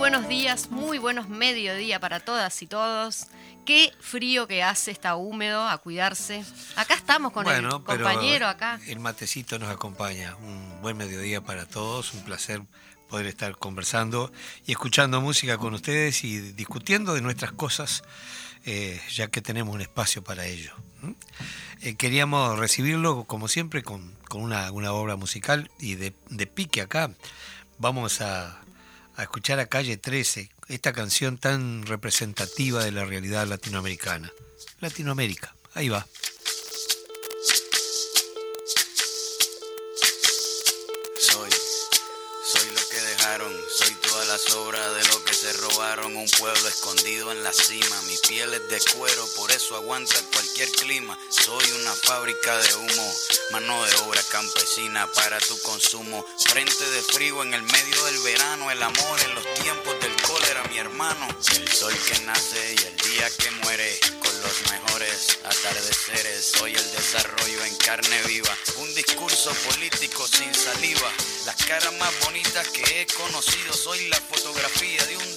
buenos días, muy buenos mediodía para todas y todos. Qué frío que hace, está húmedo, a cuidarse. Acá estamos con el compañero acá. El matecito nos acompaña. Un buen mediodía para todos, un placer poder estar conversando y escuchando música con ustedes y discutiendo de nuestras cosas, eh, ya que tenemos un espacio para ello. Eh, queríamos recibirlo, como siempre, con, una, obra musical y de, de pique acá. Vamos a, a escuchar a Calle 13, esta canción tan representativa de la realidad latinoamericana. Latinoamérica, ahí va. Robaron, un pueblo escondido en la cima, mi piel es de cuero, por eso aguanta cualquier clima, soy una fábrica de humo, mano de obra campesina para tu consumo, frente de frío en el medio del verano, el amor en los tiempos del cólera, mi hermano, el sol que nace y el día que muere, con los mejores atardeceres, soy el desarrollo en carne viva, un discurso político sin saliva, las caras más bonitas que he conocido, soy la fotografía de un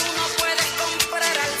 para el.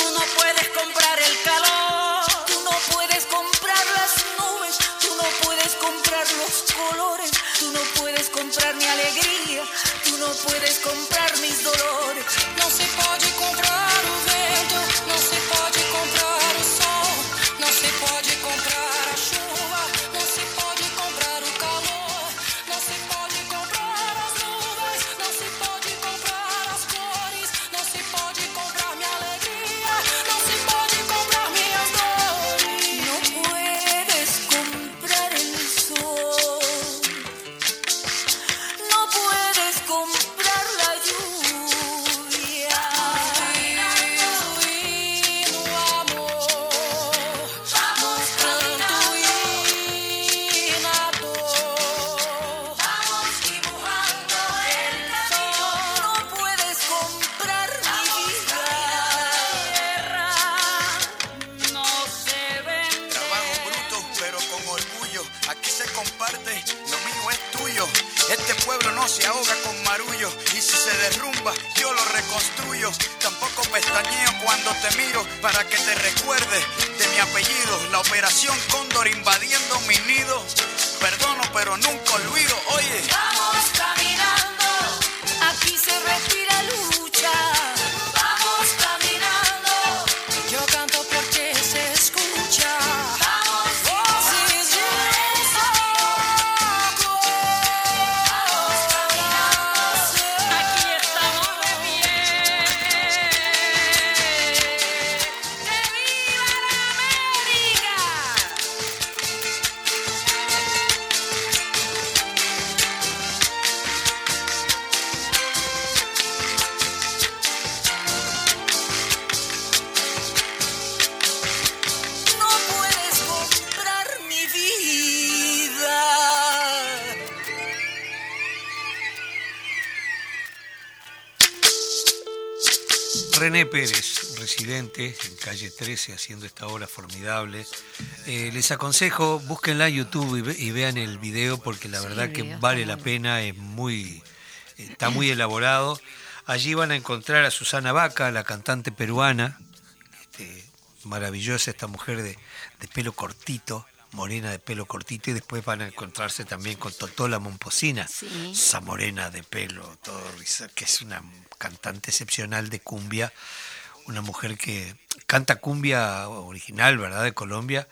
Pérez, residente en calle 13, haciendo esta obra formidable. Eh, les aconsejo, búsquenla en YouTube y, vean el video porque la verdad que vale la pena, es muy, está muy elaborado. Allí van a encontrar a Susana Vaca, la cantante peruana, este, maravillosa esta mujer de, de pelo cortito, morena de pelo cortito y después van a encontrarse también con Totola Momposina, esa morena de pelo, todo que es una cantante excepcional de cumbia, una mujer que canta cumbia original, ¿verdad?, de Colombia,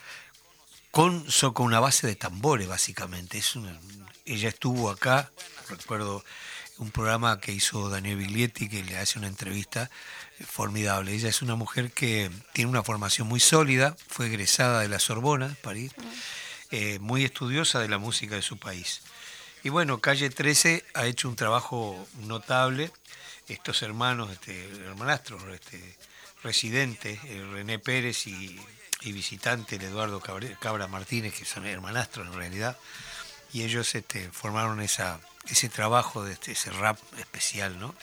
con, con una base de tambores, básicamente. Es ella estuvo acá, recuerdo un programa que hizo Daniel Biglietti, que le hace una entrevista formidable. Ella es una mujer que tiene una formación muy sólida, fue egresada de la Sorbona, París, eh, muy estudiosa de la música de su país. Y bueno, Calle 13 ha hecho un trabajo notable. Estos hermanos, este, hermanastros, este, residentes, eh, René Pérez y, visitante, Eduardo Cabra, Martínez, que son hermanastros en realidad, y ellos este, formaron esa, ese trabajo de este, ese rap especial, ¿no?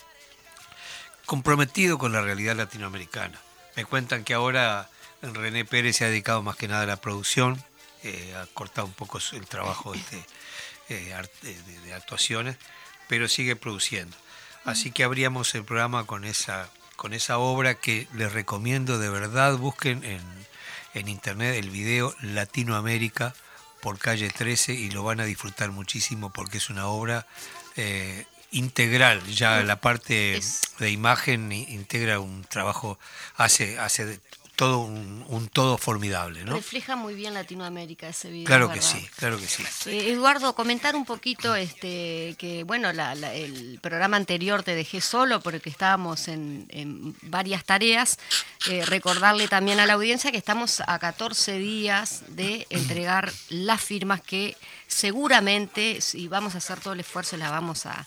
Comprometido con la realidad latinoamericana. Me cuentan que ahora René Pérez se ha dedicado más que nada a la producción, eh, ha cortado un poco el trabajo este, eh, de, actuaciones, pero sigue produciendo. Así que abríamos el programa con esa, con esa obra que les recomiendo de verdad, busquen en, internet el video Latinoamérica por calle 13 y lo van a disfrutar muchísimo porque es una obra eh, integral, ya la parte de imagen integra un trabajo, hace, hace todo un, todo formidable. ¿no? Refleja muy bien Latinoamérica ese video. Claro que sí, claro que sí. Eh, Eduardo, comentar un poquito este que bueno, el programa anterior te dejé solo porque estábamos en, varias tareas. Eh, recordarle también a la audiencia que estamos a 14 días de entregar las firmas que seguramente, si vamos a hacer todo el esfuerzo, las vamos a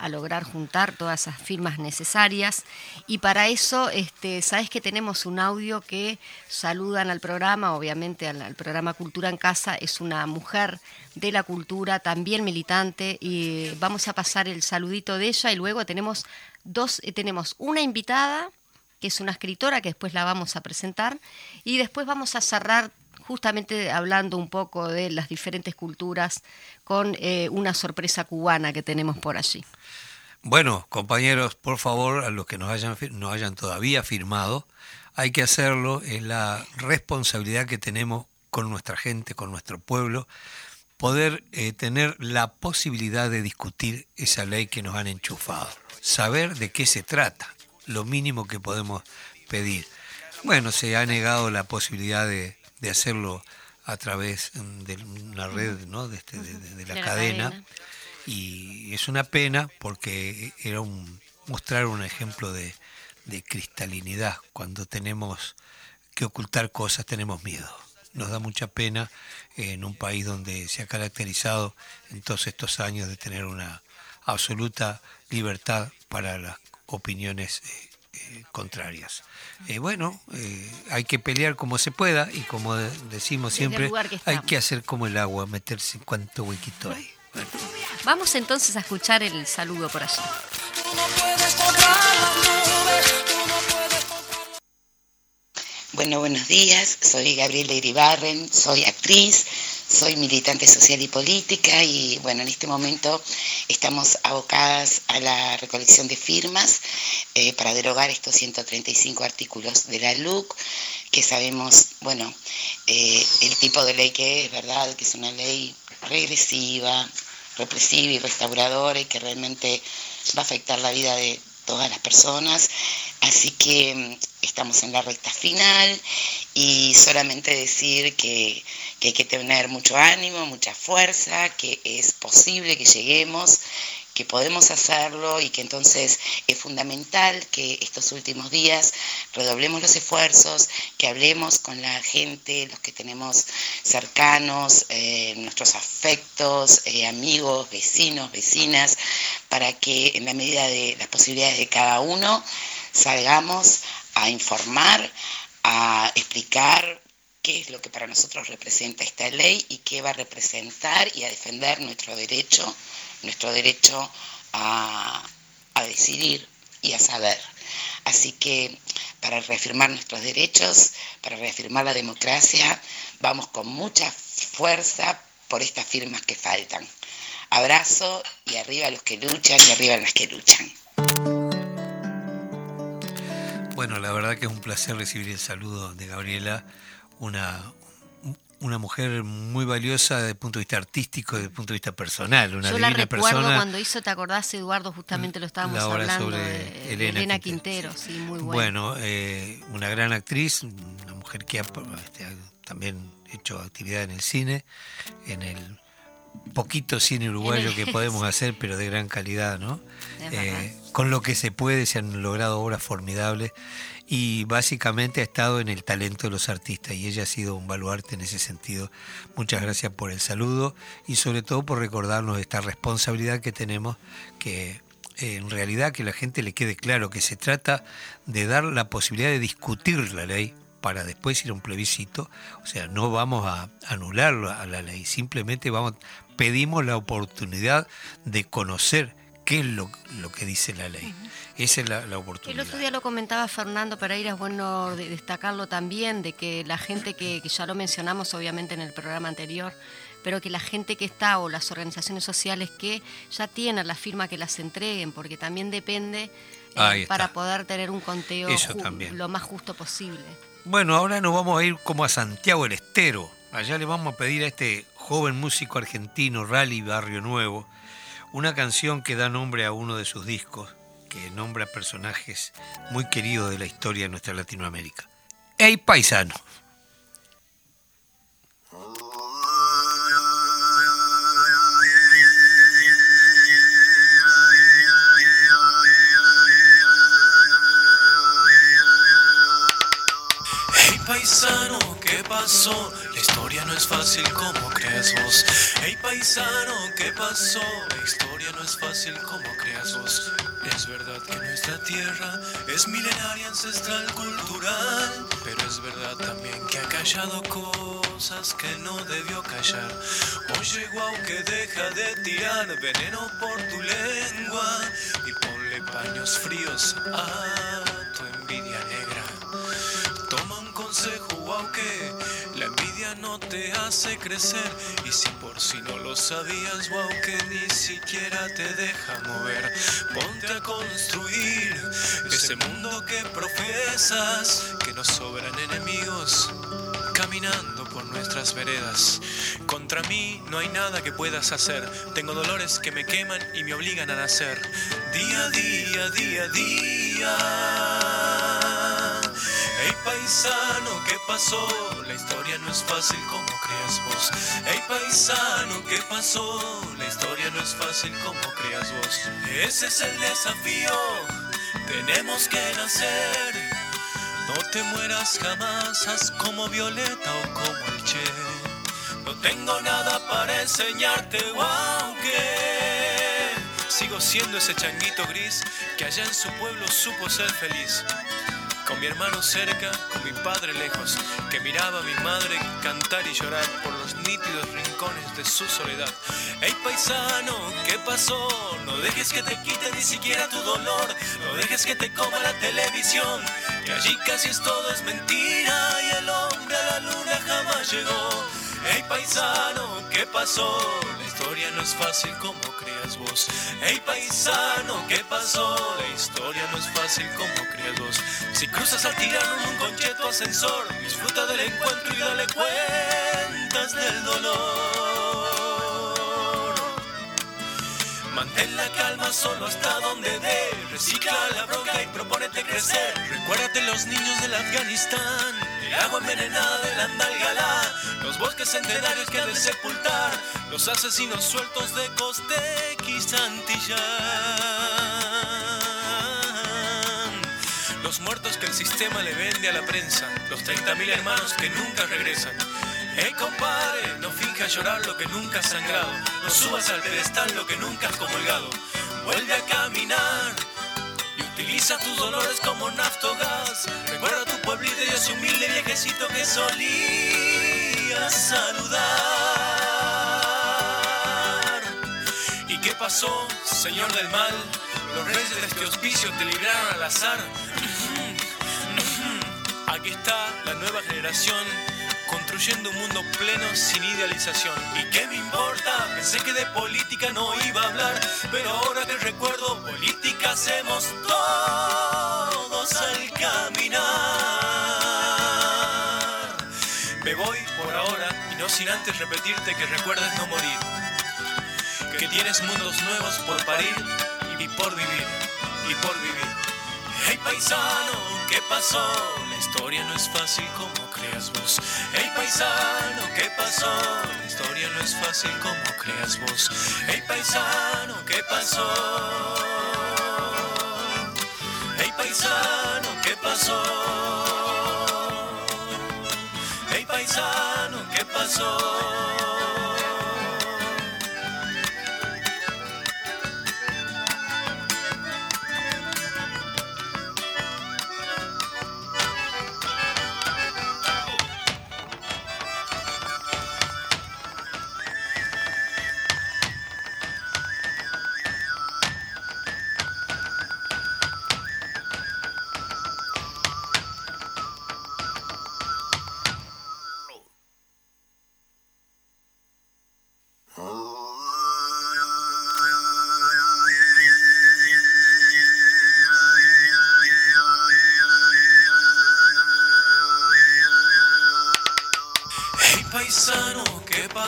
a lograr juntar todas esas firmas necesarias. Y para eso, este, sabes que tenemos un audio que saludan al programa, obviamente al, programa Cultura en Casa, es una mujer de la cultura, también militante, y vamos a pasar el saludito de ella. Y luego tenemos dos, eh, tenemos una invitada que es una escritora que después la vamos a presentar. Y después vamos a cerrar justamente hablando un poco de las diferentes culturas con eh, una sorpresa cubana que tenemos por allí. Bueno, compañeros, por favor, a los que nos hayan, no hayan todavía firmado, hay que hacerlo, es la responsabilidad que tenemos con nuestra gente, con nuestro pueblo, poder eh, tener la posibilidad de discutir esa ley que nos han enchufado, saber de qué se trata, lo mínimo que podemos pedir. Bueno, se ha negado la posibilidad de, de hacerlo a través de una red ¿no? de, este, de, la, cadena. Y es una pena porque era un, mostrar un ejemplo de, cristalinidad. Cuando tenemos que ocultar cosas tenemos miedo. Nos da mucha pena en un país donde se ha caracterizado en todos estos años de tener una absoluta libertad para las opiniones eh, eh, contrarias. Eh, bueno, eh, hay que pelear como se pueda y como decimos siempre, hay que hacer como el agua, meterse en cuanto huequito hay. Vamos entonces a escuchar el saludo por allí. Bueno, buenos días, soy Gabriela Iribarren, soy actriz, soy militante social y política y bueno, en este momento estamos abocadas a la recolección de firmas eh, para derogar estos 135 artículos de la LUC, que sabemos, bueno, eh, el tipo de ley que es, ¿verdad? Que es una ley regresiva, represiva y restauradora y que realmente va a afectar la vida de todas las personas. Así que mm, estamos en la recta final y solamente decir que, hay que tener mucho ánimo, mucha fuerza, que es posible que lleguemos, que podemos hacerlo y que entonces es fundamental que estos últimos días redoblemos los esfuerzos, que hablemos con la gente, los que tenemos cercanos, eh, nuestros afectos, eh, amigos, vecinos, vecinas, para que en la medida de las posibilidades de cada uno salgamos a informar, a explicar qué es lo que para nosotros representa esta ley y qué va a representar y a defender nuestro derecho, nuestro derecho a, decidir, y a saber. Así que para reafirmar nuestros derechos, para reafirmar la democracia, vamos con mucha fuerza por estas firmas que faltan. Abrazo y arriba a los que luchan y arriba a las que luchan. Bueno, la verdad que es un placer recibir el saludo de Gabriela, una, una mujer muy valiosa desde el punto de vista artístico, desde el punto de vista personal, una Yo la recuerdo persona. cuando hizo, ¿te acordás, Eduardo? Justamente lo estábamos La obra hablando sobre Elena Elena, Quintero. Quintero. sí, muy bueno. Bueno, eh, una gran actriz, una mujer que ha este, ha también hecho actividad en el cine, en el poquito cine uruguayo el- que podemos hacer, pero de gran calidad, ¿no? Eh, con lo que se puede se han logrado obras formidables y básicamente ha estado en el talento de los artistas y ella ha sido un baluarte en ese sentido. Muchas gracias por el saludo y sobre todo por recordarnos esta responsabilidad que tenemos que eh, en realidad que la gente le quede claro que se trata de dar la posibilidad de discutir la ley para después ir a un plebiscito, o sea, no vamos a anular a la ley, simplemente vamos pedimos la oportunidad de conocer qué es lo, lo que dice la ley. Esa es la, la El oportunidad. otro día lo comentaba Fernando Pereira, es bueno de- destacarlo también, de que la gente que, que ya lo mencionamos obviamente en el programa anterior, pero que la gente que está o las organizaciones sociales que ya tienen la firma que las entreguen, porque también depende eh, para poder tener un conteo Eso también. lo más justo posible. Bueno, ahora nos vamos a ir como a Santiago del Estero. Allá le vamos a pedir a este joven músico argentino, Rally Barrio Nuevo, una canción que da nombre a uno de sus discos, que nombra personajes muy queridos de la historia de nuestra Latinoamérica. ¡Ey, paisano! Hey paisano, ¿qué pasó? La historia no es fácil como creas vos. Hey paisano, ¿qué pasó? La historia no es fácil como creas vos. Es verdad que nuestra tierra es milenaria, ancestral, cultural. Pero es verdad también que ha callado cosas que no debió callar. Oye, guau, que deja de tirar veneno por tu lengua y ponle paños fríos a tu envidia negra. Toma un consejo, wow, que no te hace crecer. Y si por si no lo sabías, wow, que ni siquiera te deja mover. Ponte a construir ese mundo que profesas, que nos sobran enemigos caminando por nuestras veredas. Contra mí no hay nada que puedas hacer. Tengo dolores que me queman y me obligan a nacer. Día día, día día. Hey paisano, ¿qué pasó? No es fácil como creas vos. Hey paisano, ¿qué pasó? La historia no es fácil como creas vos. Ese es el desafío. Tenemos que nacer. No te mueras jamás, haz como Violeta o como el Che. No tengo nada para enseñarte, aunque sigo siendo ese changuito gris que allá en su pueblo supo ser feliz. Con mi hermano cerca, con mi padre lejos, que miraba a mi madre cantar y llorar por los nítidos rincones de su soledad. Hey paisano, ¿qué pasó? No dejes que te quite ni siquiera tu dolor, no dejes que te coma la televisión, que allí casi es todo es mentira y el hombre a la luna jamás llegó. Hey paisano, ¿qué pasó? La historia no es fácil como Hey paisano, ¿qué pasó? La historia no es fácil como creas vos. Si cruzas al tirano un concheto ascensor, disfruta del encuentro y dale cuentas del dolor. Mantén la calma solo hasta donde dé. Recicla la bronca y propónete crecer. Recuérdate los niños del Afganistán. El agua envenenada del Andalgalá. Los bosques centenarios que han de. Los asesinos sueltos de Costequistantillán. Los muertos que el sistema le vende a la prensa. Los 30.000 hermanos que nunca regresan. Hey compadre, no finjas llorar lo que nunca has sangrado. No subas al pedestal lo que nunca has comulgado. Vuelve a caminar y utiliza tus dolores como naftogás. Recuerda tu pueblito y ese humilde viejecito que solía saludar. Pasó, señor del mal? los reyes de este hospicio te libraron al azar. Aquí está la nueva generación construyendo un mundo pleno sin idealización. ¿Y qué me importa? Pensé que de política no iba a hablar, pero ahora que recuerdo, política hacemos todos al caminar. Me voy por ahora y no sin antes repetirte que recuerdes no morir, que tienes mundos nuevos por parir y por vivir, y por vivir. Hey paisano, ¿qué pasó? La historia no es fácil como creas vos. Hey paisano, ¿qué pasó? La historia no es fácil como creas vos. Hey paisano, ¿qué pasó? Hey paisano, ¿qué pasó? Hey paisano, ¿qué pasó?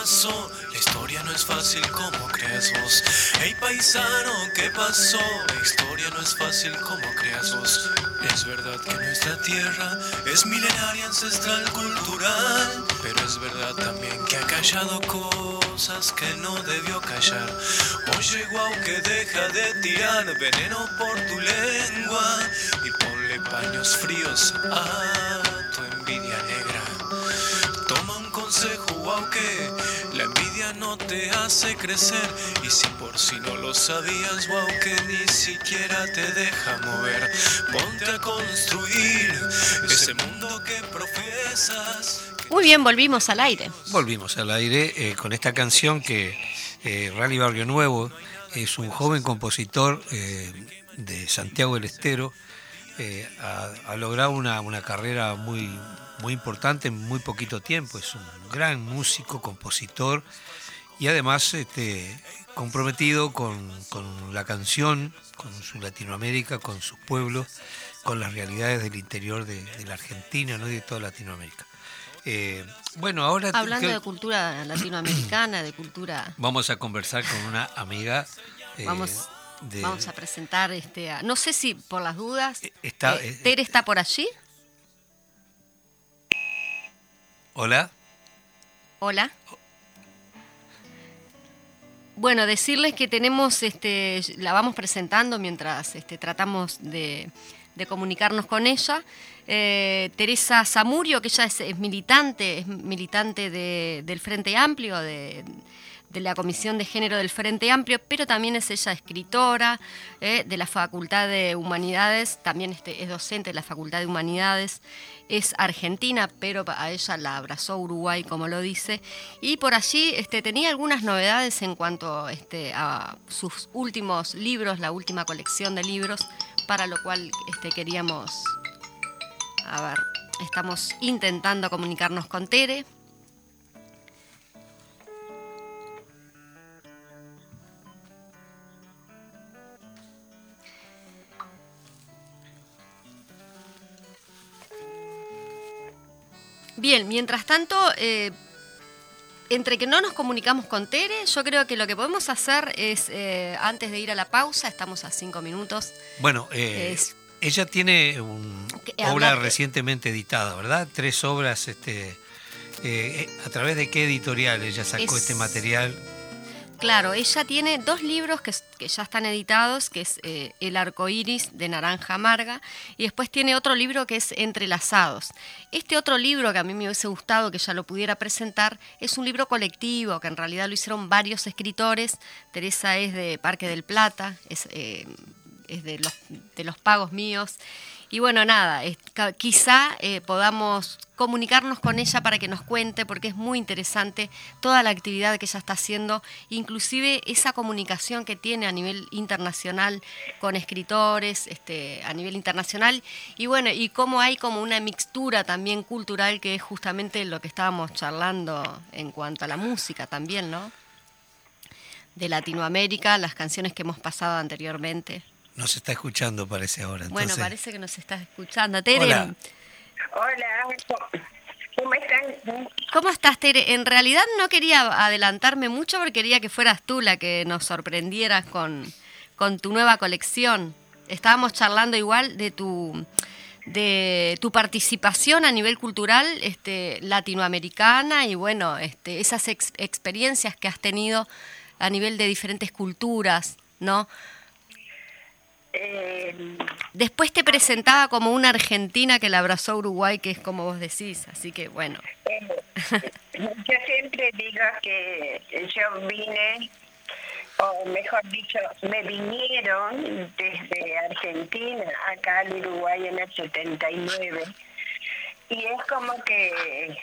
La historia no es fácil como creas vos. Hey paisano, ¿qué pasó? La historia no es fácil como creas vos. Es verdad que nuestra tierra es milenaria, ancestral, cultural. Pero es verdad también que ha callado cosas que no debió callar. Oye, guau, que deja de tirar veneno por tu lengua y ponle paños fríos a tu envidia negra. Toma un consejo, wow, que te hace crecer. Y si por si no lo sabías, wow, que ni siquiera te deja mover. Ponte a construir ese mundo que profesas. Muy bien, volvimos al aire. Volvimos al aire eh, con esta canción que eh, Rally Barrio Nuevo es un joven compositor eh, de Santiago del Estero. eh, ha, ha logrado una, una carrera muy, muy importante en muy poquito tiempo. Es un gran músico, compositor y además este, comprometido con, con la canción, con su Latinoamérica, con sus pueblos, con las realidades del interior de, de la Argentina ¿no? y de toda Latinoamérica. Eh, bueno, ahora Hablando de cultura latinoamericana, de cultura... vamos a conversar con una amiga. eh, Vamos, de- vamos a presentar, este, a- no sé si por las dudas, está- eh, eh, Tere está por allí. Hola. Hola. Bueno, decirles que tenemos, este, la vamos presentando mientras este, tratamos de, comunicarnos con ella. Eh, Teresa Zamurio, que ella es, militante, es militante de- del Frente Amplio, de, de la Comisión de Género del Frente Amplio, pero también es ella escritora eh, de la Facultad de Humanidades, también este, es docente de la Facultad de Humanidades, es argentina, pero a ella la abrazó Uruguay, como lo dice, y por allí este, tenía algunas novedades en cuanto este, a sus últimos libros, la última colección de libros, para lo cual queríamos, a ver, estamos intentando comunicarnos con Tere. Bien, mientras tanto, eh, entre que no nos comunicamos con Tere, yo creo que lo que podemos hacer es, eh, antes de ir a la pausa, estamos a cinco minutos, Bueno, eh, Es- ella tiene una obra recientemente editada, ¿verdad? Tres obras, este, eh, eh, ¿a través de qué editorial ella sacó Es- este material? Claro, ella tiene dos libros que, ya están editados, que es eh, El arco iris de Naranja Amarga, y después tiene otro libro que es Entrelazados. Este otro libro que a mí me hubiese gustado que ella lo pudiera presentar es un libro colectivo, que en realidad lo hicieron varios escritores. Teresa es de Parque del Plata, es, eh, de los pagos míos. Y bueno, nada, quizá eh, podamos comunicarnos con ella para que nos cuente, porque es muy interesante toda la actividad que ella está haciendo, inclusive esa comunicación que tiene a nivel internacional con escritores, este, a nivel internacional, y bueno, y cómo hay como una mixtura también cultural que es justamente lo que estábamos charlando en cuanto a la música también, ¿no? De Latinoamérica, las canciones que hemos pasado anteriormente. Nos está escuchando, parece ahora. Entonces, Bueno, parece que nos estás escuchando. Tere, Hola. Hola, ¿cómo están? ¿cómo estás, Tere? En realidad no quería adelantarme mucho porque quería que fueras tú la que nos sorprendieras con, con tu nueva colección. Estábamos charlando igual de tu de tu participación a nivel cultural este, latinoamericana y bueno, este, esas ex- experiencias que has tenido a nivel de diferentes culturas, ¿no? Eh, Después te presentaba como una argentina que la abrazó Uruguay, que es como vos decís, así que bueno. yo siempre digo que yo vine, o mejor dicho, me vinieron desde Argentina acá al Uruguay en el 79. Y es como que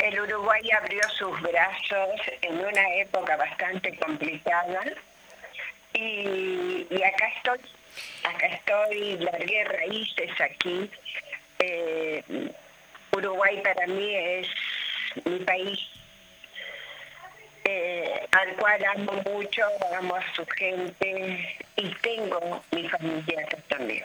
el Uruguay abrió sus brazos en una época bastante complicada. Y, acá estoy, acá estoy, largué raíces aquí. Eh, Uruguay para mí es mi país, eh, al cual amo mucho, amo a su gente y tengo mi familia acá también.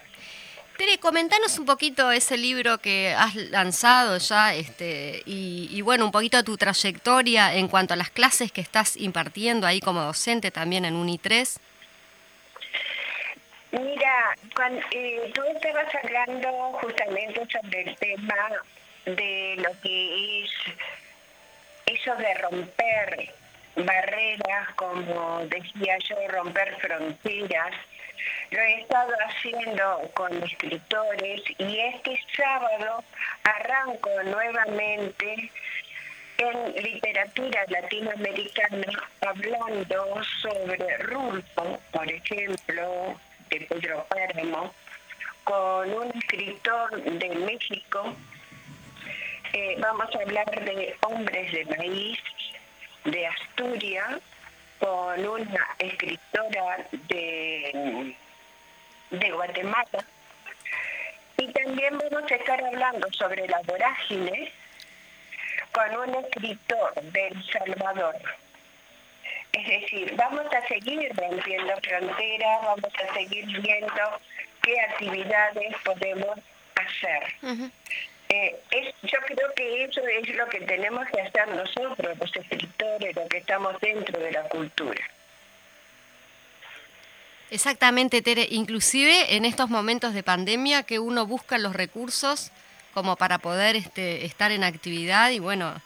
Tere, comentanos un poquito ese libro que has lanzado ya, este, y, y bueno, un poquito tu trayectoria en cuanto a las clases que estás impartiendo ahí como docente también en UNI3. Mira, cuando, eh, tú estabas hablando justamente sobre el tema de lo que es eso de romper barreras, como decía yo, romper fronteras. Lo he estado haciendo con escritores y este sábado arranco nuevamente en literatura latinoamericana hablando sobre Rulfo, por ejemplo, de Pedro Páramo, con un escritor de México. Eh, vamos a hablar de Hombres de Maíz, de Asturias, con una escritora de, de Guatemala. Y también vamos a estar hablando sobre la vorágine con un escritor de El Salvador. Es decir, vamos a seguir rompiendo fronteras, vamos a seguir viendo qué actividades podemos hacer. Eh, es, yo creo que eso es lo que tenemos que hacer nosotros, los escritores, los que estamos dentro de la cultura. Exactamente, Tere. Inclusive en estos momentos de pandemia que uno busca los recursos como para poder este, estar en actividad y bueno,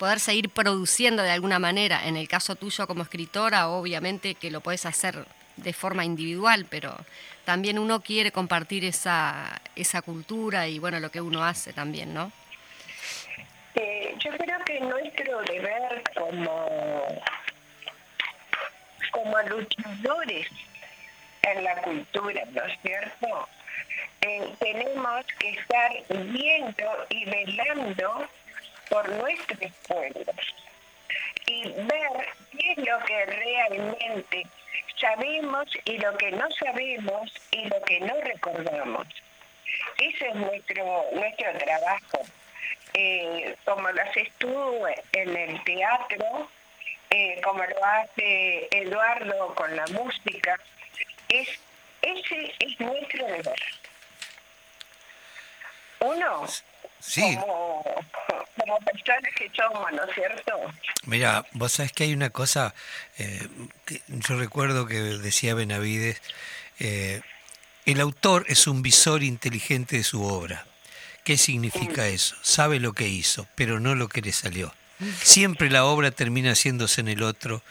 poder seguir produciendo de alguna manera. En el caso tuyo como escritora, obviamente que lo puedes hacer de forma individual, pero también uno quiere compartir esa, esa cultura y bueno, lo que uno hace también, ¿no? Eh, yo creo que nuestro deber como, como luchadores en la cultura, ¿no es cierto? Eh, tenemos que estar viendo y velando por nuestros pueblos y ver qué es lo que realmente sabemos y lo que no sabemos y lo que no recordamos. Ese es nuestro, nuestro trabajo. Eh, como lo haces tú en el teatro, eh, como lo hace Eduardo con la música, es, ese es nuestro deber. Uno, Sí, como, como personas que somos, ¿no es cierto? mira, vos sabés que hay una cosa, eh, que yo recuerdo que decía Benavides, eh, el autor es un visor inteligente de su obra. ¿Qué significa eso? Sabe lo que hizo, pero no lo que le salió. Siempre la obra termina haciéndose en el otro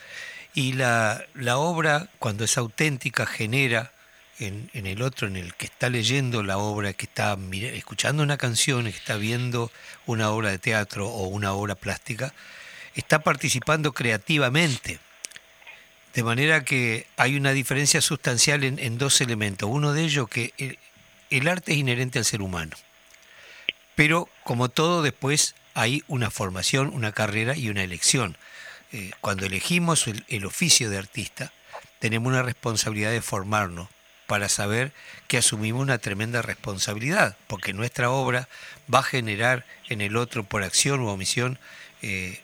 y la, la obra, cuando es auténtica, genera en, el otro, en el que está leyendo la obra, que está escuchando una canción, que está viendo una obra de teatro o una obra plástica, está participando creativamente. De manera que hay una diferencia sustancial en, dos elementos. Uno de ellos que el, el arte es inherente al ser humano. Pero como todo después hay una formación, una carrera y una elección. Eh, cuando elegimos el, oficio de artista, tenemos una responsabilidad de formarnos para saber que asumimos una tremenda responsabilidad, porque nuestra obra va a generar en el otro, por acción u omisión, eh,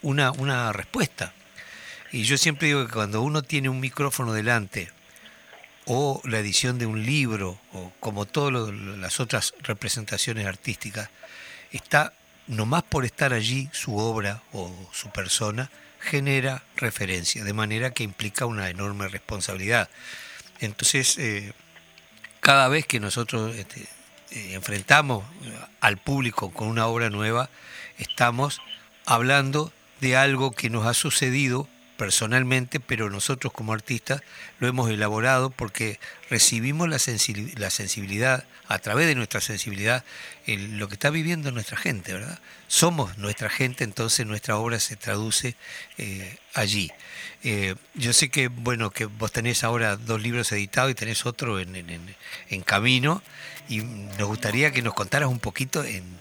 una, una respuesta. Y yo siempre digo que cuando uno tiene un micrófono delante, o la edición de un libro, o como todas las otras representaciones artísticas, está nomás por estar allí su obra o su persona, genera referencia, de manera que implica una enorme responsabilidad. Entonces, eh, cada vez que nosotros este, eh, enfrentamos al público con una obra nueva, estamos hablando de algo que nos ha sucedido personalmente, pero nosotros como artistas lo hemos elaborado porque recibimos la, sensibilidad, a través de nuestra sensibilidad, lo que está viviendo nuestra gente, ¿verdad? Somos nuestra gente, entonces nuestra obra se traduce eh, allí. Eh, yo sé que, bueno, que vos tenés ahora dos libros editados y tenés otro en, en camino, y nos gustaría que nos contaras un poquito en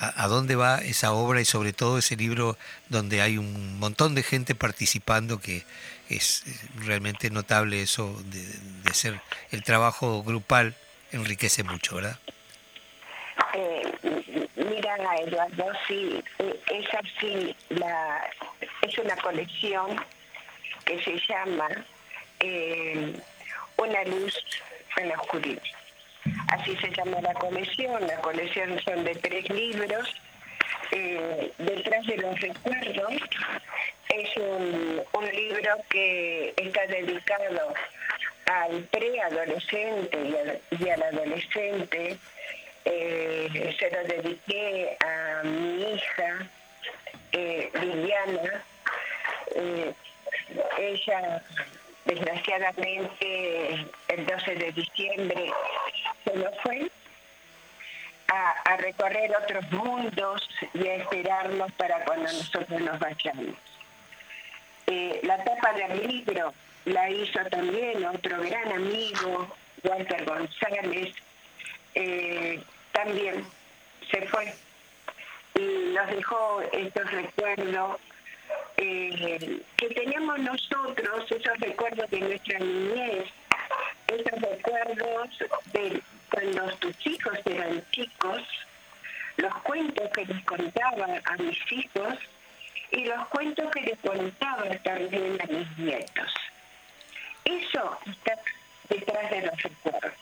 a, dónde va esa obra y sobre todo ese libro donde hay un montón de gente participando que es realmente notable eso de, ser el trabajo grupal enriquece mucho, ¿verdad? Eh, mira, Eduardo, sí, eh, es así, la, es una colección que se llama eh, Una luz en la oscuridad. Así se llama la colección. La colección son de tres libros. Eh, detrás de los recuerdos es un, libro que está dedicado al preadolescente y, al, adolescente. Eh, se lo dediqué a mi hija, eh, Liliana. Ella desgraciadamente el 12 de diciembre se nos fue a, recorrer otros mundos y a esperarnos para cuando nosotros nos vayamos. Eh, la tapa del libro la hizo también otro gran amigo, Walter González, eh, también se fue y nos dejó estos recuerdos eh, que tenemos nosotros, esos recuerdos de nuestra niñez, esos recuerdos de cuando tus hijos eran chicos, los cuentos que les contaba a mis hijos y los cuentos que les contaba también a mis nietos. Eso está detrás de los recuerdos.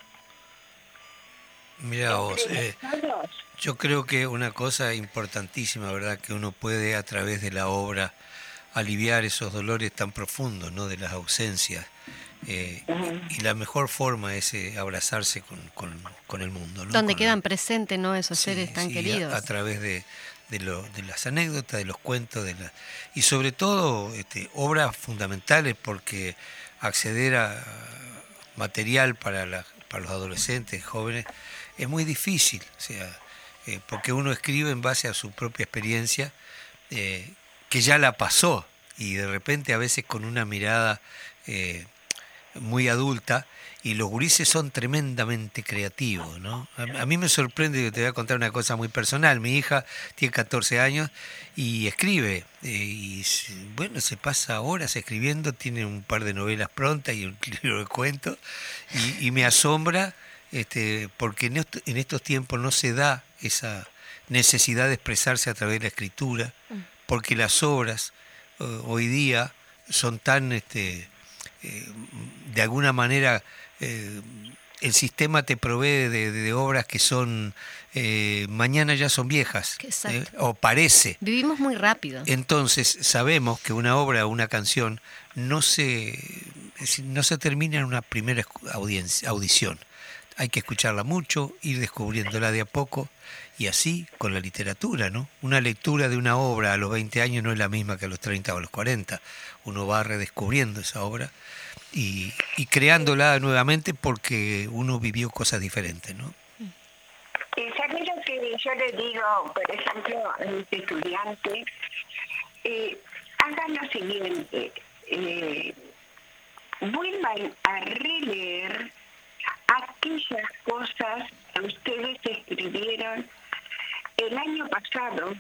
Mira vos, eh, yo creo que una cosa importantísima, ¿verdad? Que uno puede a través de la obra aliviar esos dolores tan profundos, ¿no? De las ausencias. Eh, y la mejor forma es eh, abrazarse con, el mundo. ¿no? Donde quedan presentes ¿no? esos seres tan queridos. A, través de, de, las anécdotas, de los cuentos, de la, y sobre todo este, obras fundamentales porque acceder a material para, para los adolescentes, jóvenes, es muy difícil, o sea, eh, porque uno escribe en base a su propia experiencia que ya la pasó y de repente a veces con una mirada eh, muy adulta y los gurises son tremendamente creativos, ¿no? A, mí me sorprende, te voy a contar una cosa muy personal, mi hija tiene 14 años y escribe, eh, y bueno, se pasa horas escribiendo, tiene un par de novelas prontas y un libro de cuentos, y, me asombra este, porque en, estos tiempos no se da esa necesidad de expresarse a través de la escritura, mm porque las obras eh, hoy día son tan, este, eh, de alguna manera, eh, el sistema te provee de, obras que son, mañana ya son viejas, o parece. Vivimos muy rápido. Entonces sabemos que una obra o una canción no se, no se termina en una primera audición. Hay que escucharla mucho, ir descubriéndola de a poco y así con la literatura, ¿no? Una lectura de una obra a los 20 años no es la misma que a los 30 o a los 40. Uno va redescubriendo esa obra y, creándola nuevamente porque uno vivió cosas diferentes, ¿no? ¿Sabes lo que yo le digo, por ejemplo, a mis estudiantes? Eh, hagan lo siguiente, eh, vuelvan a releer aquellas cosas del año pasado,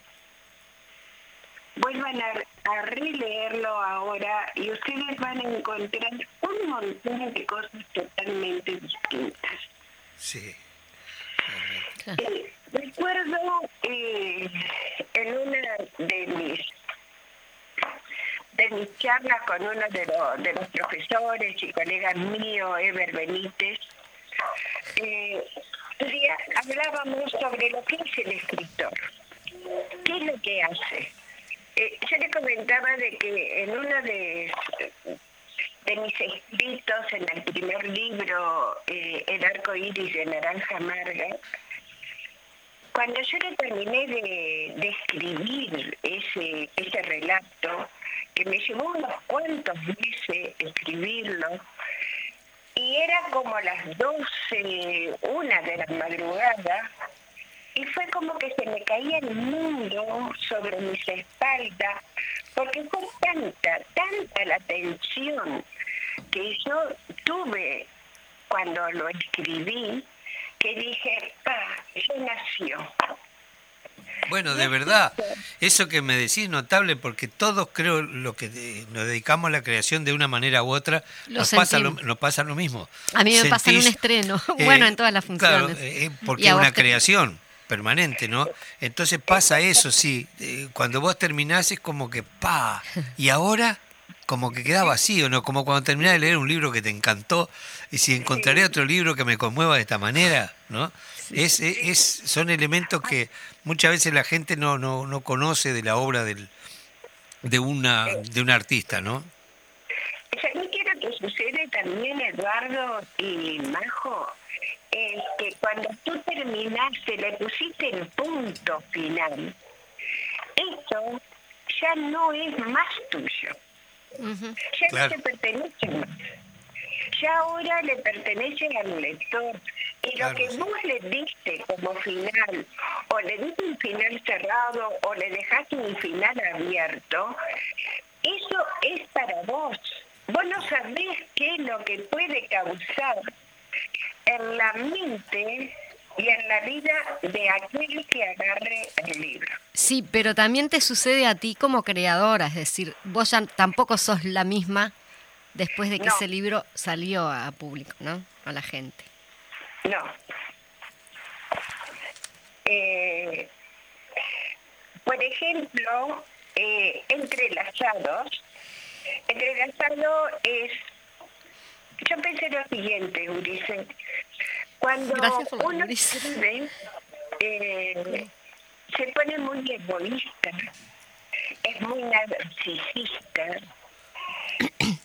vuelvan a, a releerlo ahora y ustedes van a encontrar un montón de cosas totalmente distintas. Sí. Eh, recuerdo eh, en una de mis de mis charlas con uno de, los de los profesores y colegas míos, Ever Benítez, eh, hablábamos sobre lo que es el escritor. ¿Qué es lo que hace? Eh, yo le comentaba de que en uno de, de mis escritos, en el primer libro, eh, El arco iris de Naranja Amarga, cuando yo le terminé de, escribir ese, ese relato, que me llevó unos cuantos meses escribirlo, y era como las 12, una de la madrugada, y fue como que se me caía el mundo sobre mis espaldas, porque fue tanta, tanta la tensión que yo tuve cuando lo escribí, que dije, pa, ya nació. Bueno, de verdad, eso que me decís notable porque todos creo lo que de- nos dedicamos a la creación de una manera u otra Lo nos pasa lo, nos pasa lo mismo. A mí me pasa en un Sentís, estreno, eh, bueno, en todas las claro, funciones. eh, Y porque es una te- creación permanente, ¿no? Entonces pasa eso, sí. eh, cuando vos terminás es como que pa, y ahora como que queda vacío, ¿no? Como cuando terminás de leer un libro que te encantó y si encontraré otro libro que me conmueva de esta manera, ¿no? Es, es, son elementos que muchas veces la gente no, no, no conoce de la obra del, de, una, de un artista, ¿no? ¿Sabés qué que sucede también, Eduardo y Majo? Es que cuando tú terminaste, le pusiste el punto final, eso ya no es más tuyo, ya Claro. no te pertenece más. Ya ahora le pertenece al lector. Y Claro, lo que sí. vos le diste como final, o le diste un final cerrado, o le dejaste un final abierto, eso es para vos. Vos no sabés qué es lo que puede causar en la mente y en la vida de aquel que agarre el libro. Sí, pero también te sucede a ti como creadora, es decir, vos ya tampoco sos la misma después de que No. ese libro salió a público, ¿no? A la gente. No. Eh, por ejemplo, eh, entrelazados. Entrelazado es... Yo pensé lo siguiente, Ulises. Cuando Gracias uno escribe, eh, se pone muy egoísta, es muy narcisista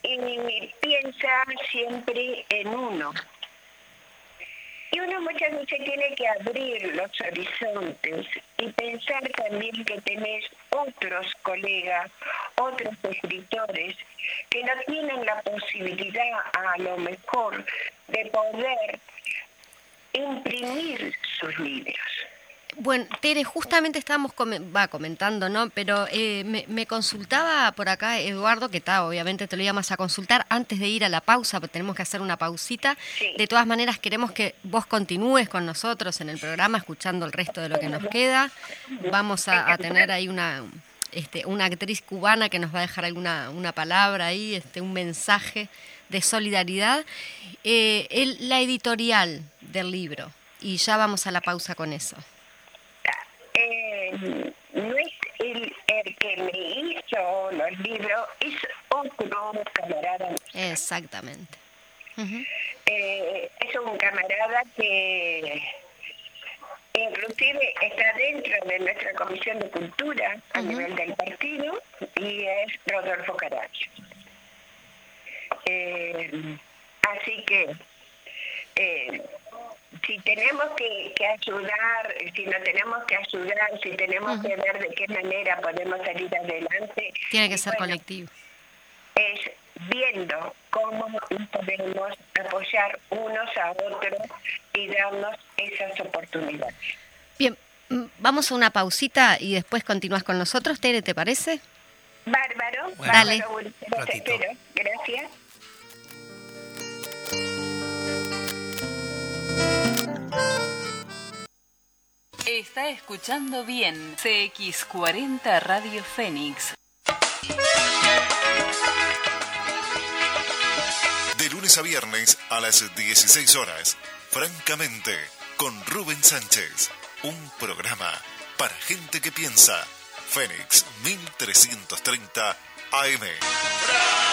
y piensa siempre en uno. Y uno muchas veces tiene que abrir los horizontes y pensar también que tenés otros colegas, otros escritores que no tienen la posibilidad a lo mejor de poder imprimir sus libros. Bueno, Tere, justamente estábamos comen- va, comentando, ¿no? Pero eh, me, me consultaba por acá Eduardo, que está, obviamente te lo íbamos a consultar antes de ir a la pausa, porque tenemos que hacer una pausita. Sí. De todas maneras, queremos que vos continúes con nosotros en el programa, escuchando el resto de lo que nos queda. Vamos a, a tener ahí una, este, una actriz cubana que nos va a dejar alguna una palabra ahí, este, un mensaje de solidaridad. Eh, el- la editorial del libro, y ya vamos a la pausa con eso. Eh, no es el, el que me hizo los libros, es otro camarada. Exactamente. Eh, es un camarada que inclusive está dentro de nuestra Comisión de Cultura a nivel del partido y es Rodolfo Caracho. Eh, así que eh, si tenemos que, que ayudar, si no tenemos que ayudar, si tenemos que ver de qué manera podemos salir adelante, Tiene que ser bueno, colectivo. es viendo cómo podemos apoyar unos a otros y darnos esas oportunidades. Bien, mm, vamos a una pausita y después continúas con nosotros, Tere, ¿te parece? Bárbaro, Bueno, Dale. bárbaro, te ratito. espero. Gracias. Está escuchando bien CX40 Radio Fénix. De lunes a viernes a las 16 horas, francamente, con Rubén Sánchez. Un programa para gente que piensa. Fénix 1330 AM.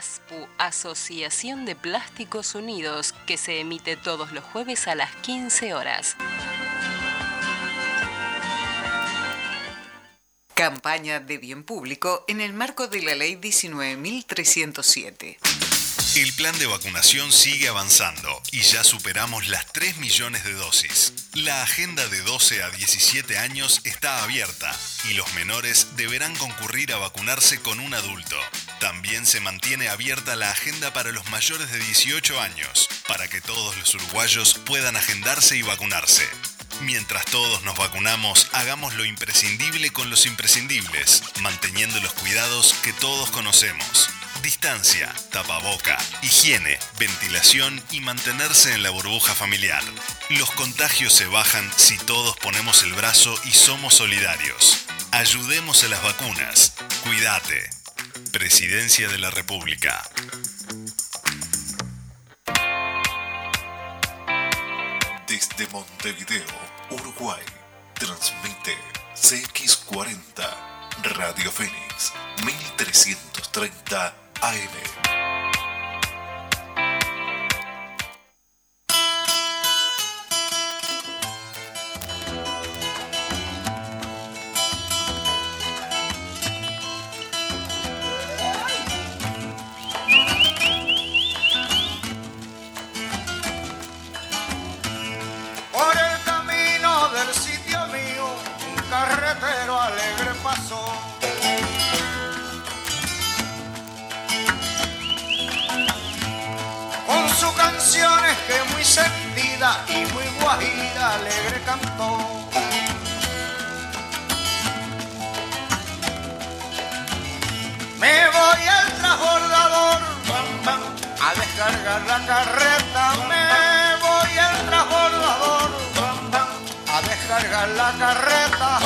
ASPU, Asociación de Plásticos Unidos, que se emite todos los jueves a las 15 horas. Campaña de bien público en el marco de la Ley 19.307. El plan de vacunación sigue avanzando y ya superamos las 3 millones de dosis. La agenda de 12 a 17 años está abierta y los menores deberán concurrir a vacunarse con un adulto. También se mantiene abierta la agenda para los mayores de 18 años, para que todos los uruguayos puedan agendarse y vacunarse. Mientras todos nos vacunamos, hagamos lo imprescindible con los imprescindibles, manteniendo los cuidados que todos conocemos. Distancia, tapaboca, higiene, ventilación y mantenerse en la burbuja familiar. Los contagios se bajan si todos ponemos el brazo y somos solidarios. Ayudemos a las vacunas. Cuídate. Presidencia de la República. Desde Montevideo, Uruguay, transmite CX40 Radio Fénix 1330 AM. Que muy sentida y muy guajira alegre cantó. Me voy al transbordador a descargar la carreta. Me voy al transbordador a descargar la carreta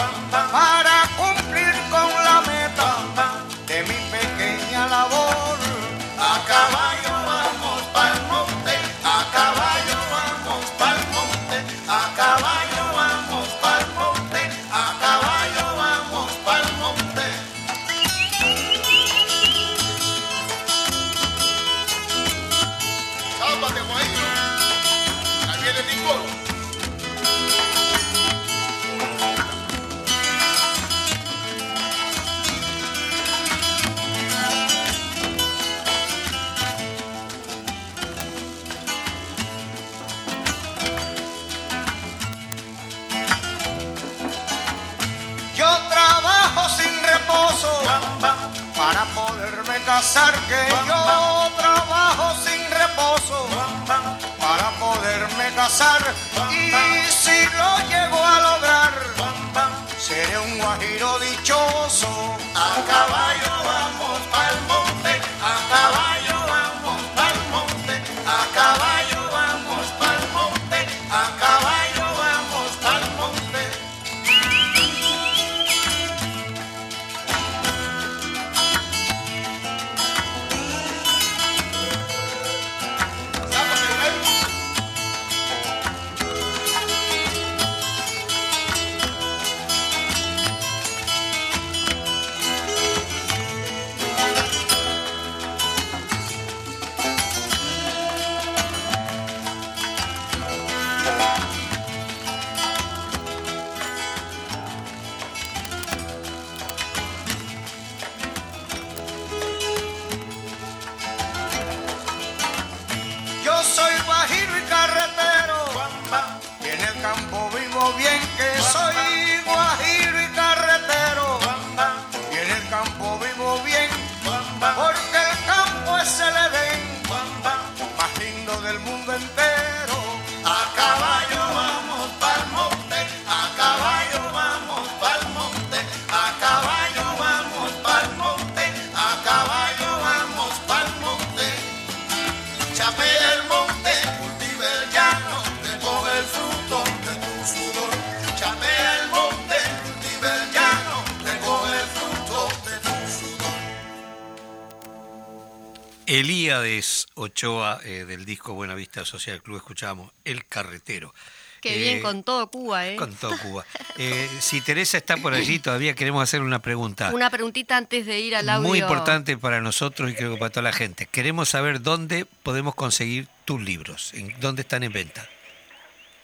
Elíades Ochoa eh, del disco Buena Vista Social Club escuchamos El Carretero. Qué Eh, bien con todo Cuba, ¿eh? Con todo Cuba. Eh, si Teresa está por allí, todavía queremos hacer una pregunta. Una preguntita antes de ir al audio. Muy importante para nosotros y creo que para toda la gente. Queremos saber dónde podemos conseguir tus libros, en dónde están en venta.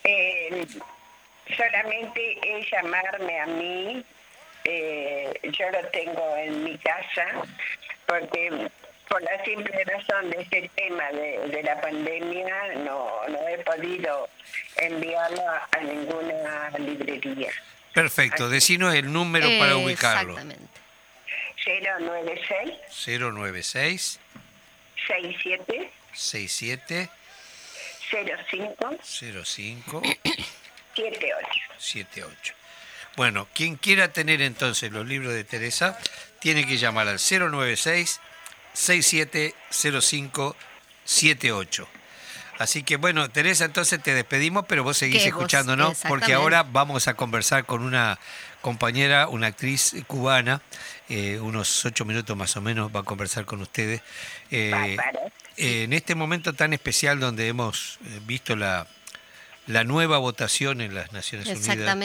Eh, solamente es llamarme a mí, eh, yo lo tengo en mi casa, porque por la simple razón de este tema de, de la pandemia no, no he podido enviarlo a, a ninguna librería. Perfecto, decinos el número para ubicarlo. Exactamente. 096 096 67 67 05 05 78. 78. Bueno, quien quiera tener entonces los libros de Teresa, tiene que llamar al 096 6705 78. Así que bueno, Teresa, entonces te despedimos, pero vos seguís escuchándonos, porque ahora vamos a conversar con una compañera, una actriz cubana, eh, unos ocho minutos más o menos va a conversar con ustedes. Eh, eh, en este momento tan especial donde hemos visto la, la nueva votación en las Naciones Unidas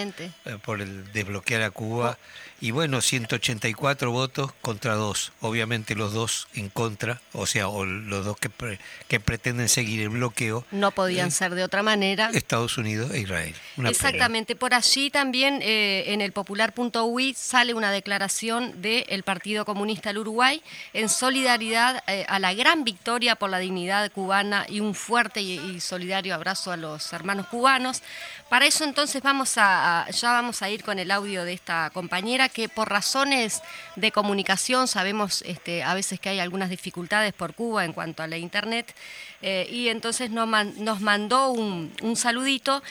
por el desbloquear a Cuba. Y bueno, 184 votos contra dos. Obviamente los dos en contra, o sea, o los dos que, pre- que pretenden seguir el bloqueo, No podían ser de otra manera. Estados Unidos e Israel. Una pena. Exactamente, por allí también eh, en el popular.ui sale una declaración del Partido Comunista del Uruguay en solidaridad eh, a la gran victoria por la dignidad cubana y un fuerte y, y solidario abrazo a los hermanos cubanos. Para eso entonces vamos a, a- ya vamos a ir con el audio de esta compañera que por razones de comunicación sabemos este, a veces que hay algunas dificultades por Cuba en cuanto a la internet eh, y entonces nos, man- nos mandó un, un saludito.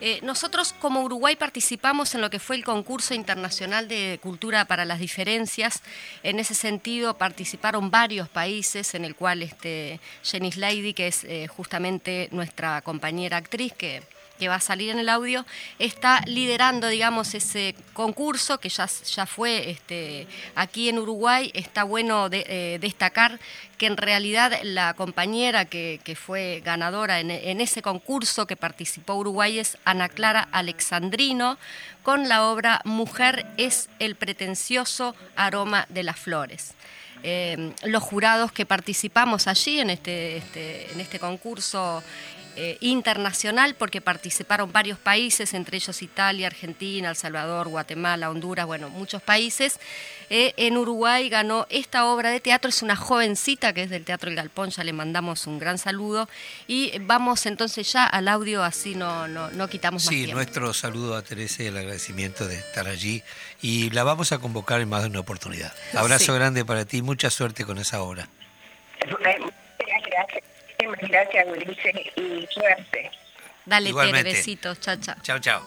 Eh, nosotros como Uruguay participamos en lo que fue el concurso internacional de cultura para las diferencias. En ese sentido participaron varios países en el cual este, Jenny Lady, que es eh, justamente nuestra compañera actriz que que va a salir en el audio, está liderando, digamos, ese concurso que ya, ya fue este, aquí en Uruguay. Está bueno de- eh, destacar que en realidad la compañera que, fue ganadora en, en ese concurso que participó Uruguay es Ana Clara Alexandrino, con la obra Mujer es el pretencioso aroma de las flores. Eh, los jurados que participamos allí en este, este- en este concurso eh, internacional, porque participaron varios países, entre ellos Italia, Argentina, El Salvador, Guatemala, Honduras, bueno, muchos países. Eh, en Uruguay ganó esta obra de teatro, es una jovencita que es del Teatro El Galpón, ya le mandamos un gran saludo. Y vamos entonces ya al audio, así no, no, no quitamos más Sí, tiempo. nuestro saludo a Teresa y el agradecimiento de estar allí. Y la vamos a convocar en más de una oportunidad. Abrazo Sí. grande para ti, mucha suerte con esa obra. Eh, Muchas gracias. Muchas gracias, Ulises, y suerte. Dale, Tere, besitos, chao, chao. Chao, chao.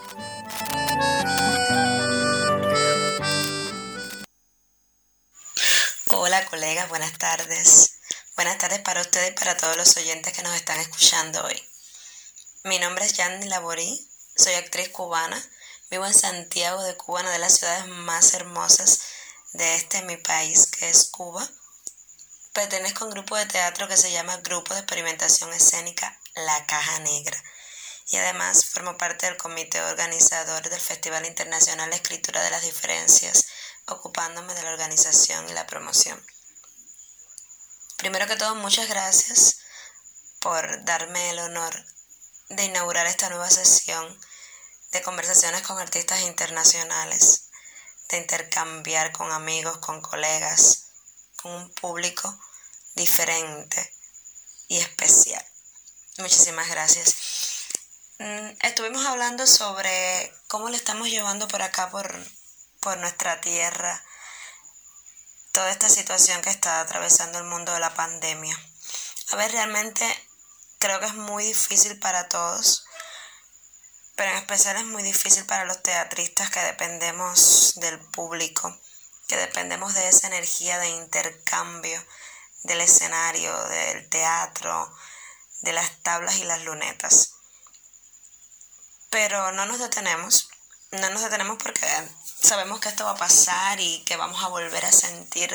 Hola colegas, buenas tardes. Buenas tardes para ustedes y para todos los oyentes que nos están escuchando hoy. Mi nombre es Yanni Laborí, soy actriz cubana, vivo en Santiago de Cuba, una de las ciudades más hermosas de este mi país, que es Cuba. Pertenezco a un grupo de teatro que se llama Grupo de Experimentación Escénica La Caja Negra y además formo parte del comité organizador del Festival Internacional de Escritura de las Diferencias, ocupándome de la organización y la promoción. Primero que todo, muchas gracias por darme el honor de inaugurar esta nueva sesión de conversaciones con artistas internacionales, de intercambiar con amigos, con colegas, un público diferente y especial. Muchísimas gracias. Mm, Estuvimos hablando sobre cómo le estamos llevando por acá, por, por nuestra tierra, toda esta situación que está atravesando el mundo de la pandemia. A ver, realmente creo que es muy difícil para todos, pero en especial es muy difícil para los teatristas que dependemos del público, que dependemos de esa energía de intercambio del escenario, del teatro, de las tablas y las lunetas. Pero no nos detenemos, no nos detenemos porque sabemos que esto va a pasar y que vamos a volver a sentir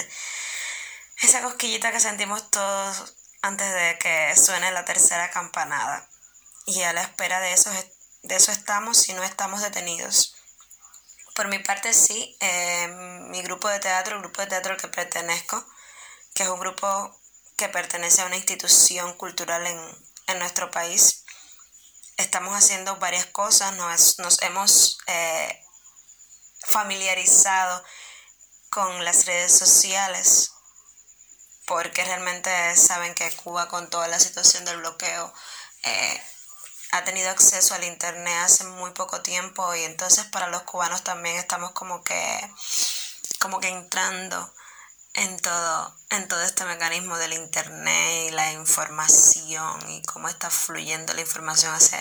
esa cosquillita que sentimos todos antes de que suene la tercera campanada. Y a la espera de eso, de eso estamos si no estamos detenidos. Por mi parte sí, eh, mi grupo de teatro, el grupo de teatro al que pertenezco, que es un grupo que pertenece a una institución cultural en, nuestro país, estamos haciendo varias cosas, nos, nos hemos eh, familiarizado con las redes sociales porque realmente saben que Cuba con toda la situación del bloqueo eh, ha tenido acceso al internet hace muy poco tiempo y entonces para los cubanos también estamos como que como que entrando en todo en todo este mecanismo del internet y la información y cómo está fluyendo la información hace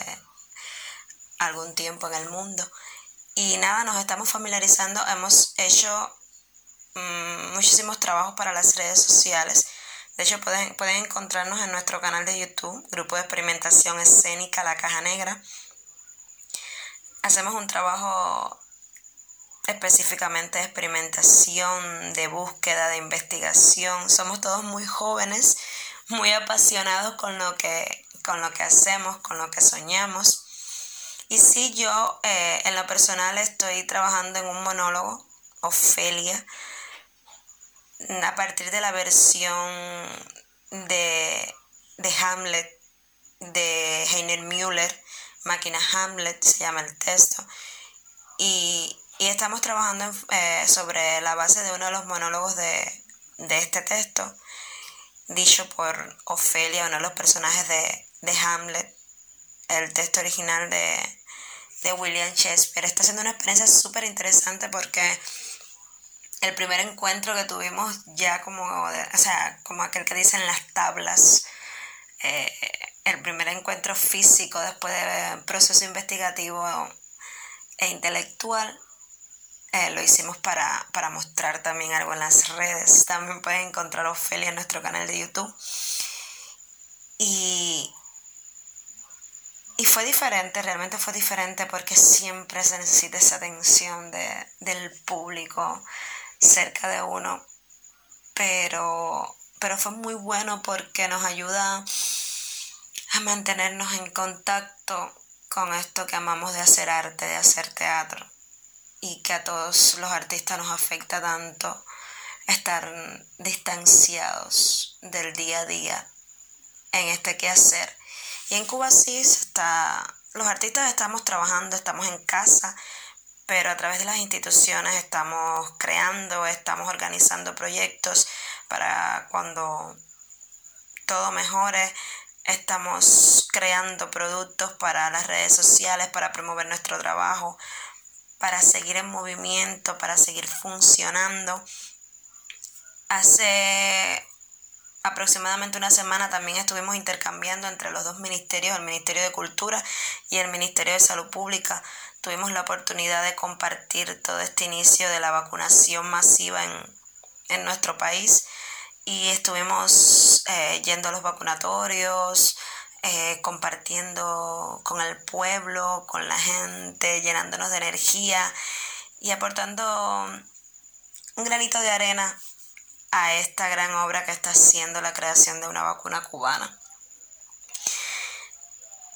algún tiempo en el mundo y nada nos estamos familiarizando hemos hecho Mm, muchísimos trabajos para las redes sociales. De hecho, pueden, pueden encontrarnos en nuestro canal de YouTube, Grupo de Experimentación Escénica La Caja Negra. Hacemos un trabajo específicamente de experimentación, de búsqueda, de investigación. Somos todos muy jóvenes, muy apasionados con lo que, con lo que hacemos, con lo que soñamos. Y sí, yo eh, en lo personal estoy trabajando en un monólogo, Ofelia, a partir de la versión de, Hamlet de Heiner Müller, Máquina Hamlet se llama el texto, y, estamos trabajando eh, sobre la base de uno de los monólogos de, este texto, dicho por Ofelia, uno de los personajes de, de Hamlet, el texto original de, de William Shakespeare. Está siendo una experiencia súper interesante porque el primer encuentro que tuvimos ya como, o sea, como aquel que dicen las tablas, eh, el primer encuentro físico después del proceso investigativo e intelectual, eh, lo hicimos para, para, mostrar también algo en las redes. También pueden encontrar Ofelia en nuestro canal de YouTube. Y, y fue diferente, realmente fue diferente porque siempre se necesita esa atención de, del público, cerca de uno, pero, pero fue muy bueno porque nos ayuda a mantenernos en contacto con esto que amamos de hacer arte, de hacer teatro, y que a todos los artistas nos afecta tanto estar distanciados del día a día en este quehacer. Y en Cuba sí está, los artistas estamos trabajando, estamos en casa, pero a través de las instituciones estamos creando, estamos organizando proyectos para cuando todo mejore, estamos creando productos para las redes sociales, para promover nuestro trabajo, para seguir en movimiento, para seguir funcionando. Hace aproximadamente una semana también estuvimos intercambiando entre los dos ministerios, el Ministerio de Cultura y el Ministerio de Salud Pública, tuvimos la oportunidad de compartir todo este inicio de la vacunación masiva en, nuestro país y estuvimos eh, yendo a los vacunatorios, eh, compartiendo con el pueblo, con la gente, llenándonos de energía y aportando un granito de arena a esta gran obra que está haciendo la creación de una vacuna cubana.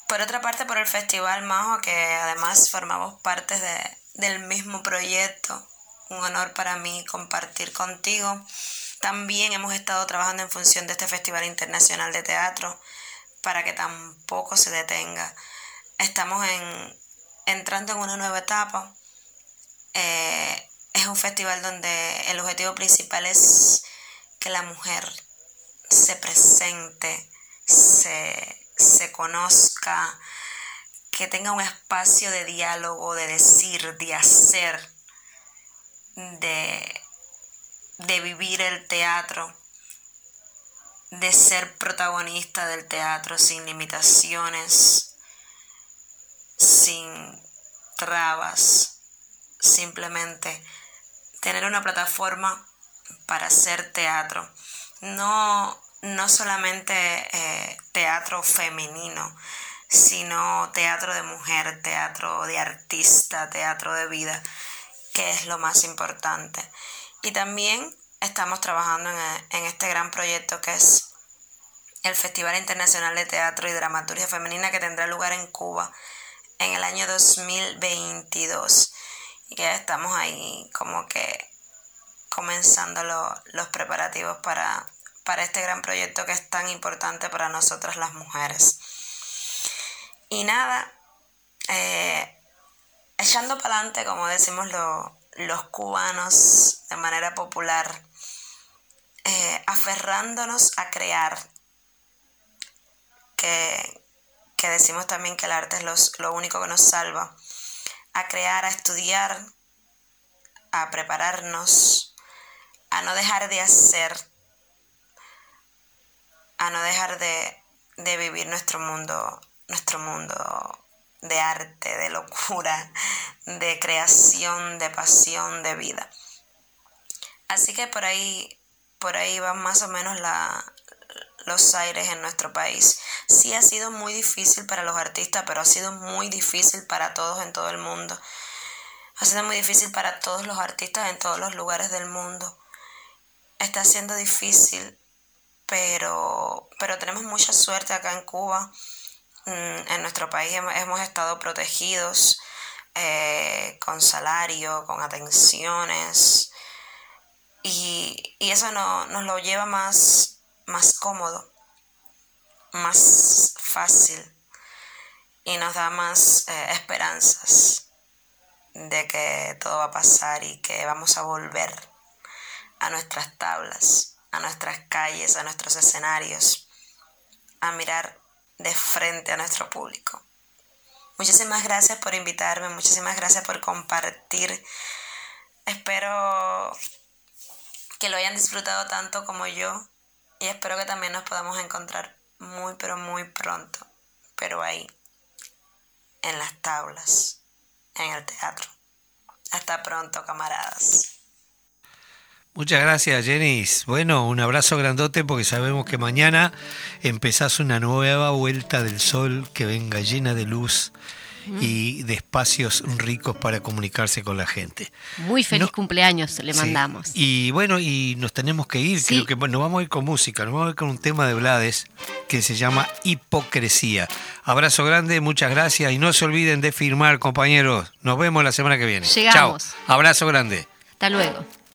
Por otra parte, por el Festival Majo, que además formamos parte de, del mismo proyecto, un honor para mí compartir contigo. También hemos estado trabajando en función de este Festival Internacional de Teatro para que tampoco se detenga. Estamos en, entrando en una nueva etapa. Eh, es un festival donde el objetivo principal es que la mujer se presente, se se conozca, que tenga un espacio de diálogo, de decir, de hacer, de, de vivir el teatro, de ser protagonista del teatro sin limitaciones, sin trabas, simplemente tener una plataforma para hacer teatro. No, no solamente eh, teatro femenino, sino teatro de mujer, teatro de artista, teatro de vida, que es lo más importante. Y también estamos trabajando en, en este gran proyecto que es el Festival Internacional de Teatro y Dramaturgia Femenina que tendrá lugar en Cuba en el año 2022 y que estamos ahí como que comenzando los preparativos para, para este gran proyecto que es tan importante para nosotras las mujeres. Y nada, eh, echando para adelante, como decimos los cubanos de manera popular, eh, aferrándonos a crear, que, que decimos también que el arte es lo único que nos salva, a crear, a estudiar, a prepararnos, a no dejar de hacer, a no dejar de, de vivir nuestro mundo, nuestro mundo de arte, de locura, de creación, de pasión, de vida. Así que por ahí, por ahí van más o menos la, los aires en nuestro país. Sí ha sido muy difícil para los artistas, pero ha sido muy difícil para todos en todo el mundo. Ha sido muy difícil para todos los artistas en todos los lugares del mundo. Está siendo difícil, pero, pero tenemos mucha suerte acá en Cuba. Mm, en nuestro país hemos, estado protegidos eh, con salario, con atenciones. Y, eso nos lo lleva más más cómodo, más fácil y nos da más eh, esperanzas de que todo va a pasar y que vamos a volver a nuestras tablas, a nuestras calles, a nuestros escenarios, a mirar de frente a nuestro público. Muchísimas gracias por invitarme, muchísimas gracias por compartir. Espero que lo hayan disfrutado tanto como yo y espero que también nos podamos encontrar muy, pero muy pronto. Pero ahí, en las tablas, en el teatro. Hasta pronto, camaradas. Muchas gracias, Jenny. Bueno, un abrazo grandote porque sabemos que mañana empezás una nueva vuelta del sol que venga llena de luz y de espacios ricos para comunicarse con la gente. Muy feliz cumpleaños le mandamos. Y bueno, y nos tenemos que ir, creo que nos vamos a ir con música, nos vamos a ir con un tema de Blades que se llama Hipocresía. Abrazo grande, muchas gracias y no se olviden de firmar, compañeros. Nos vemos la semana que viene. Llegamos. Chao. Abrazo grande. Hasta luego.